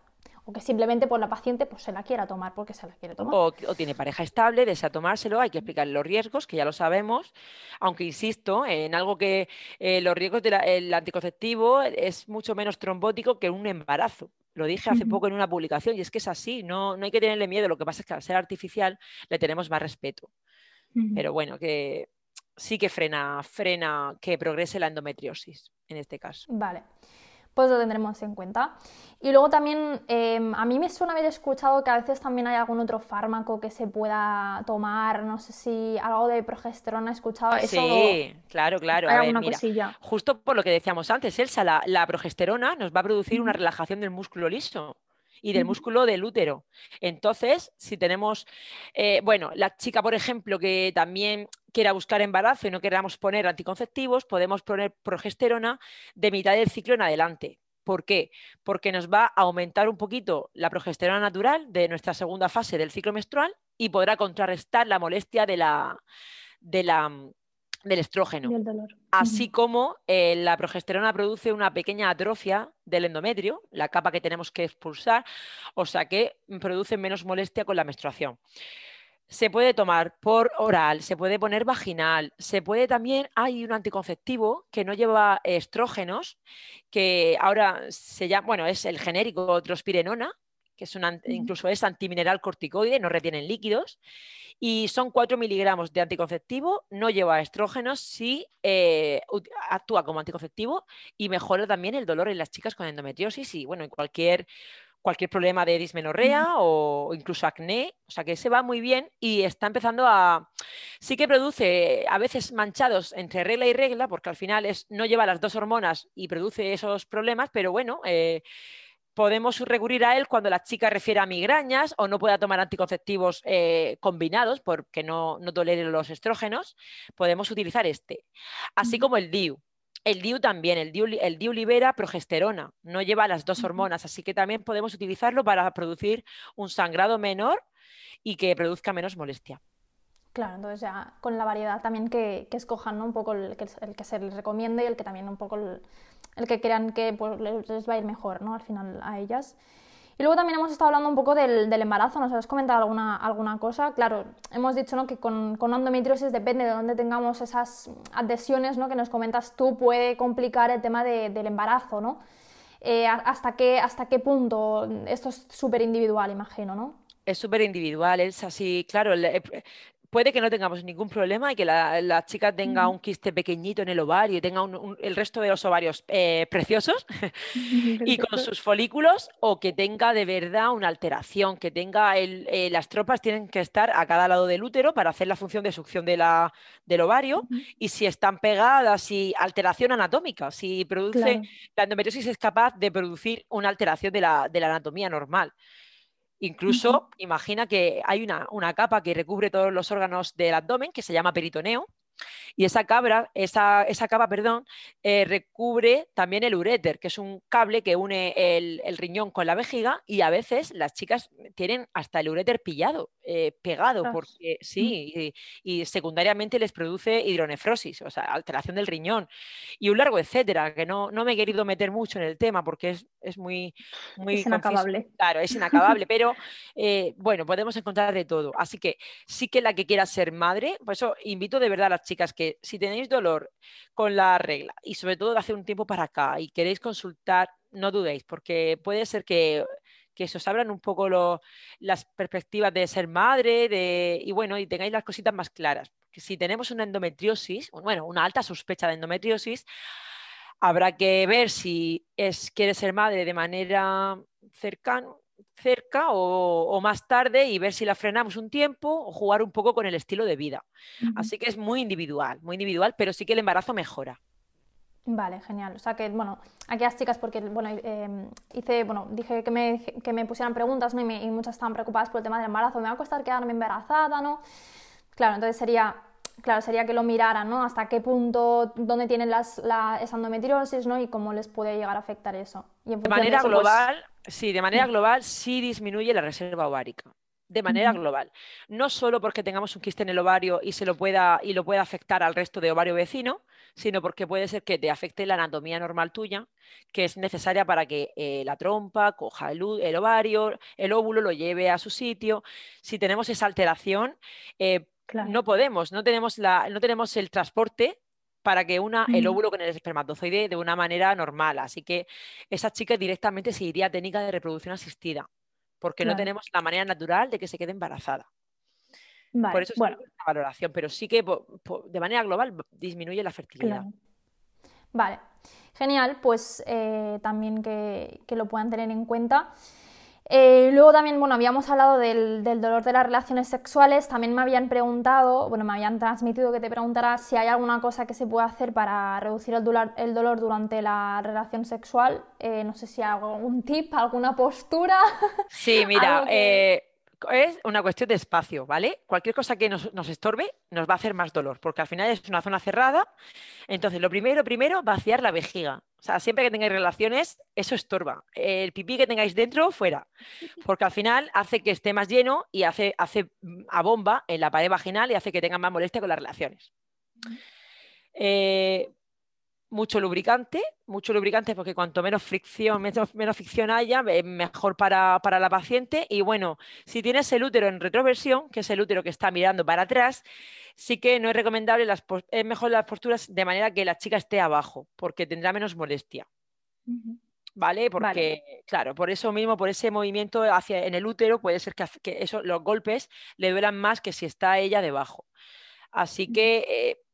[SPEAKER 2] o que simplemente por la paciente pues, se la quiera tomar porque se la quiere tomar.
[SPEAKER 3] O, tiene pareja estable, desea tomárselo, hay que explicarle los riesgos, que ya lo sabemos, aunque insisto en algo que eh, los riesgos del anticonceptivo es mucho menos trombótico que un embarazo. Lo dije hace poco en una publicación y es que es así, no, no hay que tenerle miedo, lo que pasa es que al ser artificial le tenemos más respeto. Pero bueno, que sí que frena, frena que progrese la endometriosis en este caso.
[SPEAKER 2] Vale pues lo tendremos en cuenta. Y luego también, em, a mí me suena haber escuchado que a veces también hay algún otro fármaco que se pueda tomar, no sé si algo de progesterona he escuchado.
[SPEAKER 3] Ah, sí, claro, claro. A ver, mira, justo por lo que decíamos antes, Elsa, la, la progesterona nos va a producir una relajación del músculo liso y del músculo del útero. Entonces, si tenemos, eh, bueno, la chica, por ejemplo, que también quiera buscar embarazo y no queramos poner anticonceptivos, podemos poner progesterona de mitad del ciclo en adelante. ¿Por qué? Porque nos va a aumentar un poquito la progesterona natural de nuestra segunda fase del ciclo menstrual y podrá contrarrestar la molestia de la, de la, del estrógeno. Así como eh, la progesterona produce una pequeña atrofia del endometrio, la capa que tenemos que expulsar, o sea que produce menos molestia con la menstruación. Se puede tomar por oral, se puede poner vaginal, se puede también, hay un anticonceptivo que no lleva estrógenos, que ahora se llama, bueno, es el genérico trospirenona, que es incluso es antimineral corticoide, no retienen líquidos, y son 4 miligramos de anticonceptivo, no lleva estrógenos, sí eh, actúa como anticonceptivo y mejora también el dolor en las chicas con endometriosis y bueno, en cualquier cualquier problema de dismenorrea o incluso acné, o sea que se va muy bien y está empezando a... Sí que produce a veces manchados entre regla y regla, porque al final es, no lleva las dos hormonas y produce esos problemas, pero bueno, eh, podemos recurrir a él cuando la chica refiere a migrañas o no pueda tomar anticonceptivos eh, combinados porque no, no tolere los estrógenos, podemos utilizar este. Así como el DIU. El DIU también, el DIU, el DIU libera progesterona, no lleva las dos hormonas, así que también podemos utilizarlo para producir un sangrado menor y que produzca menos molestia.
[SPEAKER 2] Claro, entonces ya con la variedad también que, escojan, ¿no? Un poco el que, el que, se les recomiende y el que también un poco el, el que crean que pues, les va a ir mejor ¿no? al final a ellas. Y luego también hemos estado hablando un poco del, del embarazo, ¿nos has comentado alguna, alguna cosa? Claro, hemos dicho ¿no? que con, con, endometriosis depende de dónde tengamos esas adhesiones ¿no? que nos comentas tú, puede complicar el tema de, del embarazo, ¿no? Eh, hasta, qué, ¿Hasta qué punto? Esto es súper individual, imagino, ¿no?
[SPEAKER 3] Es súper individual, es así, claro, puede que no tengamos ningún problema y que la, chica tenga un quiste pequeñito en el ovario y tenga el resto de los ovarios eh, preciosos y con sus folículos o que tenga de verdad una alteración, que tenga eh, las tropas tienen que estar a cada lado del útero para hacer la función de succión de la, del ovario y si están pegadas, y alteración anatómica, si produce, la endometriosis es capaz de producir una alteración de la, de la anatomía normal. Incluso imagina que hay una, una, capa que recubre todos los órganos del abdomen que se llama peritoneo y esa, cabra, esa, esa capa perdón, eh, recubre también el uréter, que es un cable que une el, riñón con la vejiga y a veces las chicas tienen hasta el uréter pillado, eh, pegado, porque sí, y, secundariamente les produce hidronefrosis, o sea, alteración del riñón y un largo etcétera, que no, no me he querido meter mucho en el tema porque es, es muy, muy...
[SPEAKER 2] Es inacabable.
[SPEAKER 3] Claro, es inacabable, pero eh, bueno, podemos encontrar de todo. Así que sí que la que quiera ser madre, por eso invito de verdad a las chicas que si tenéis dolor con la regla y sobre todo de hace un tiempo para acá y queréis consultar, no dudéis, porque puede ser que, que se os abran un poco las perspectivas de ser madre de, y bueno, y tengáis las cositas más claras. Porque si tenemos una endometriosis, bueno, una alta sospecha de endometriosis, habrá que ver si es, quiere ser madre de manera cercana, cerca o, más tarde y ver si la frenamos un tiempo o jugar un poco con el estilo de vida. Así que es muy individual, muy individual, pero sí que el embarazo mejora.
[SPEAKER 2] Vale, genial. O sea que, bueno, aquellas chicas, porque, bueno, em, hice, bueno, dije que me, que me pusieran preguntas, ¿no? Y, muchas estaban preocupadas por el tema del embarazo. ¿Me va a costar quedarme embarazada, no? Claro, entonces sería, claro, sería que lo miraran, ¿no? Hasta qué punto, dónde tienen las, la, esa endometriosis, ¿no? Y cómo les puede llegar a afectar eso.
[SPEAKER 3] de manera pues, global, Sí, de manera global sí disminuye la reserva ovárica. De manera global. No solo porque tengamos un quiste en el ovario y, se lo pueda, y lo pueda afectar al resto de ovario vecino, sino porque puede ser que te afecte la anatomía normal tuya, que es necesaria para que eh, la trompa coja el, ovario, el óvulo lo lleve a su sitio. Si tenemos esa alteración, eh, no podemos, no tenemos, la, no tenemos el transporte para que una el óvulo con el espermatozoide de una manera normal. Así que esa chica directamente se iría a técnica de reproducción asistida, porque no tenemos la manera natural de que se quede embarazada. Por eso es bueno. una valoración, pero sí que de manera global disminuye la fertilidad.
[SPEAKER 2] Vale, genial, pues eh, también que, que, lo puedan tener en cuenta. Eh, luego también, bueno, habíamos hablado del, dolor de las relaciones sexuales, también me habían preguntado, bueno, me habían transmitido que te preguntara si hay alguna cosa que se puede hacer para reducir el dolor, el dolor durante la relación sexual, eh, no sé si hay algún tip, alguna postura.
[SPEAKER 3] Sí, mira, eh, es una cuestión de espacio, ¿vale? Cualquier cosa que nos, estorbe nos va a hacer más dolor, porque al final es una zona cerrada. Entonces, lo primero, primero, vaciar la vejiga. O sea, siempre que tengáis relaciones, eso estorba. El pipí que tengáis dentro, fuera. Porque al final hace que esté más lleno y hace, hace a bomba en la pared vaginal y hace que tengan más molestia con las relaciones. Eh, mucho lubricante, mucho lubricante porque cuanto menos fricción, menos, fricción haya, mejor para, la paciente. Y bueno, si tienes el útero en retroversión, que es el útero que está mirando para atrás, sí que no es recomendable, las, es mejor las posturas de manera que la chica esté abajo, porque tendrá menos molestia. ¿Vale? Porque, claro, por eso mismo, por ese movimiento hacia en el útero, puede ser que, que eso, los golpes le duelan más que si está ella debajo. Así que eh,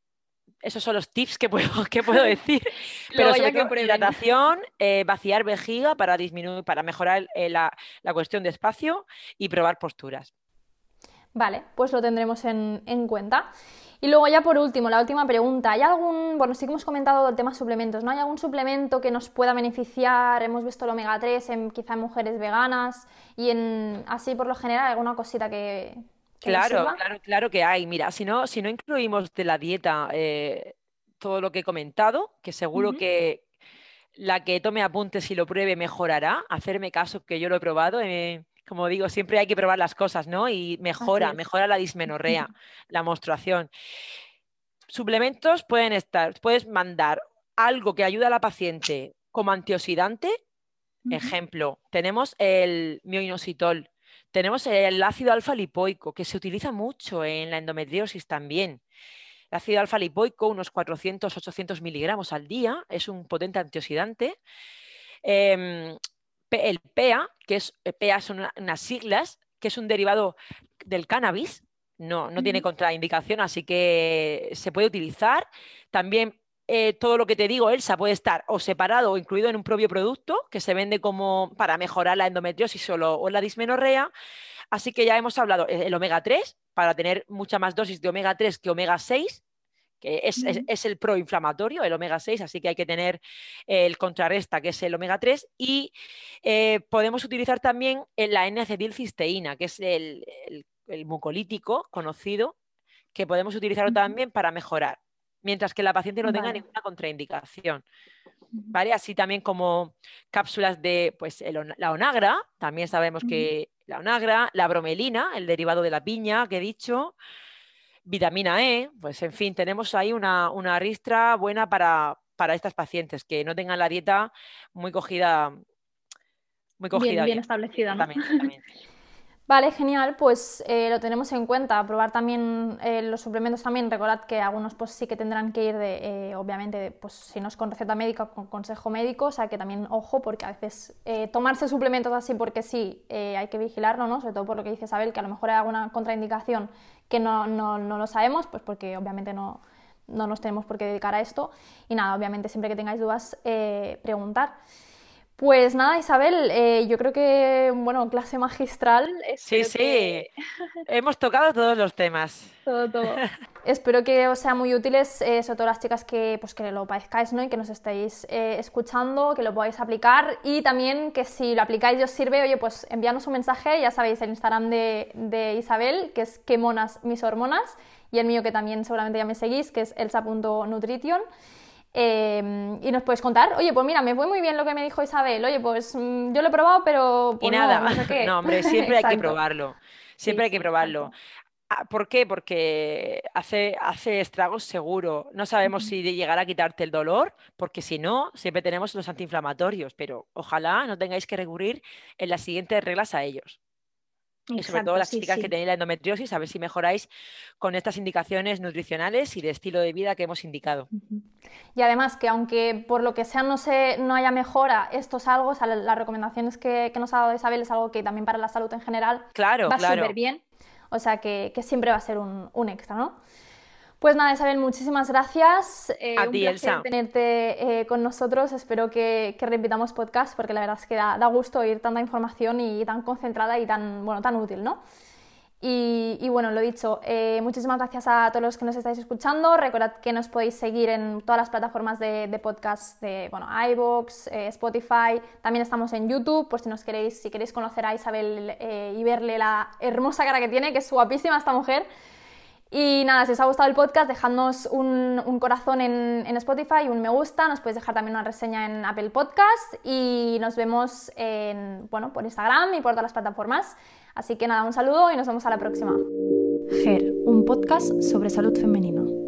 [SPEAKER 3] esos son los tips que puedo, que puedo decir. Pero sobre todo hidratación, eh, vaciar vejiga para disminuir, para mejorar eh, la, cuestión de espacio y probar posturas.
[SPEAKER 2] Vale, pues lo tendremos en, cuenta. Y luego ya por último, la última pregunta. ¿Hay algún, bueno, sí que hemos comentado el tema suplementos, ¿no? ¿Hay algún suplemento que nos pueda beneficiar? Hemos visto el omega 3 en quizá en mujeres veganas y en así por lo general alguna cosita que,
[SPEAKER 3] Claro, claro, claro que hay. Mira, si no, si no incluimos de la dieta eh, todo lo que he comentado, que seguro que la que tome apuntes y lo pruebe mejorará, hacerme caso que yo lo he probado. Eh, como digo, siempre hay que probar las cosas, ¿no? Y mejora, mejora la dismenorrea, la menstruación. Suplementos pueden estar, puedes mandar algo que ayude a la paciente como antioxidante. Ejemplo, tenemos el mioinositol, tenemos el ácido alfa lipoico, que se utiliza mucho en la endometriosis también. El ácido alfa lipoico, unos 400-800 miligramos al día, es un potente antioxidante. Em, el PEA, que es, eh, PEA son unas siglas, que es un derivado del cannabis, no, no tiene contraindicación, así que se puede utilizar. También eh, todo lo que te digo, Elsa, puede estar o separado o incluido en un propio producto que se vende como para mejorar la endometriosis o la dismenorrea. Así que ya hemos hablado eh, el omega 3 para tener mucha más dosis de omega 3 que omega 6, que es, el proinflamatorio, el omega 6, así que hay que tener el contrarresta, que es el omega 3, y eh, podemos utilizar también la N-acetilcisteína, que es el, mucolítico conocido, que podemos utilizarlo también para mejorar, mientras que la paciente no tenga ninguna contraindicación. ¿Vale? Así también como cápsulas de pues, la onagra, también sabemos que la onagra, la bromelina, el derivado de la piña que he dicho, vitamina E, pues en fin, tenemos ahí una, ristra buena para, estas pacientes que no tengan la dieta muy cogida.
[SPEAKER 2] Muy cogida. Bien, establecida. ¿no? Vale, genial, pues eh, lo tenemos en cuenta. Probar también eh, los suplementos también. Recordad que algunos pues sí que tendrán que ir de, eh, obviamente, pues si no es con receta médica, con consejo médico, o sea que también ojo, porque a veces tomarse suplementos así porque sí, hay que vigilarlo, ¿no? Sobre todo por lo que dice Isabel, que a lo mejor hay alguna contraindicación que no, no, no lo sabemos, pues porque obviamente no, no, nos tenemos por qué dedicar a esto. Y nada, obviamente siempre que tengáis dudas, preguntar. Pues nada, Isabel, eh, yo creo que, bueno, clase magistral.
[SPEAKER 3] Sí, sí, hemos tocado todos los temas.
[SPEAKER 2] Todo, todo. Espero que os sea muy útiles, eh, sobre todo las chicas que, pues, que lo padezcáis ¿no? y que nos estéis eh, escuchando, que lo podáis aplicar y también que si lo aplicáis y os sirve, oye, pues envíanos un mensaje, ya sabéis, el Instagram de, de Isabel, que es que monas mis hormonas, y el mío que también seguramente ya me seguís, que es elsa.nutrition. Em, y nos puedes contar, oye, pues mira, me fue muy bien lo que me dijo Isabel, oye, pues mm, yo lo he probado, pero...
[SPEAKER 3] y nada, no, no, hombre, siempre hay que probarlo, siempre hay que probarlo. Ah, ¿Por qué? Porque hace, hace estragos seguro. No sabemos si llegará a quitarte el dolor, porque si no, siempre tenemos los antiinflamatorios, pero ojalá no tengáis que recurrir en las siguientes reglas a ellos y sobre todo las chicas que tenéis la endometriosis, a ver si mejoráis con estas indicaciones nutricionales y de estilo de vida que hemos indicado.
[SPEAKER 2] Y además que aunque por lo que sea no, se, no haya mejora, esto es algo, las recomendaciones que, nos ha dado Isabel es algo que también para la salud en general
[SPEAKER 3] claro,
[SPEAKER 2] va
[SPEAKER 3] súper
[SPEAKER 2] bien. O sea que, siempre va a ser un, un extra, ¿no? Pues nada, Isabel, muchísimas gracias.
[SPEAKER 3] Eh, a un ti,
[SPEAKER 2] placer tenerte eh, con nosotros. Espero que, repitamos podcast porque la verdad es que da, gusto oír tanta información y tan concentrada y tan, bueno, tan útil, ¿no? Y, bueno, lo dicho, eh, muchísimas gracias a todos los que nos estáis escuchando. Recordad que nos podéis seguir en todas las plataformas de, podcast de bueno, iVoox, Spotify. También estamos en YouTube, por si nos queréis, si queréis conocer a Isabel y verle la hermosa cara que tiene, que es guapísima esta mujer. Y nada, si os ha gustado el podcast, dejadnos un, corazón en, en, Spotify, un me gusta, nos podéis dejar también una reseña en Apple Podcast y nos vemos en, bueno, por Instagram y por todas las plataformas. Así que nada, un saludo y nos vemos a la próxima.
[SPEAKER 1] GER, un podcast sobre salud femenina.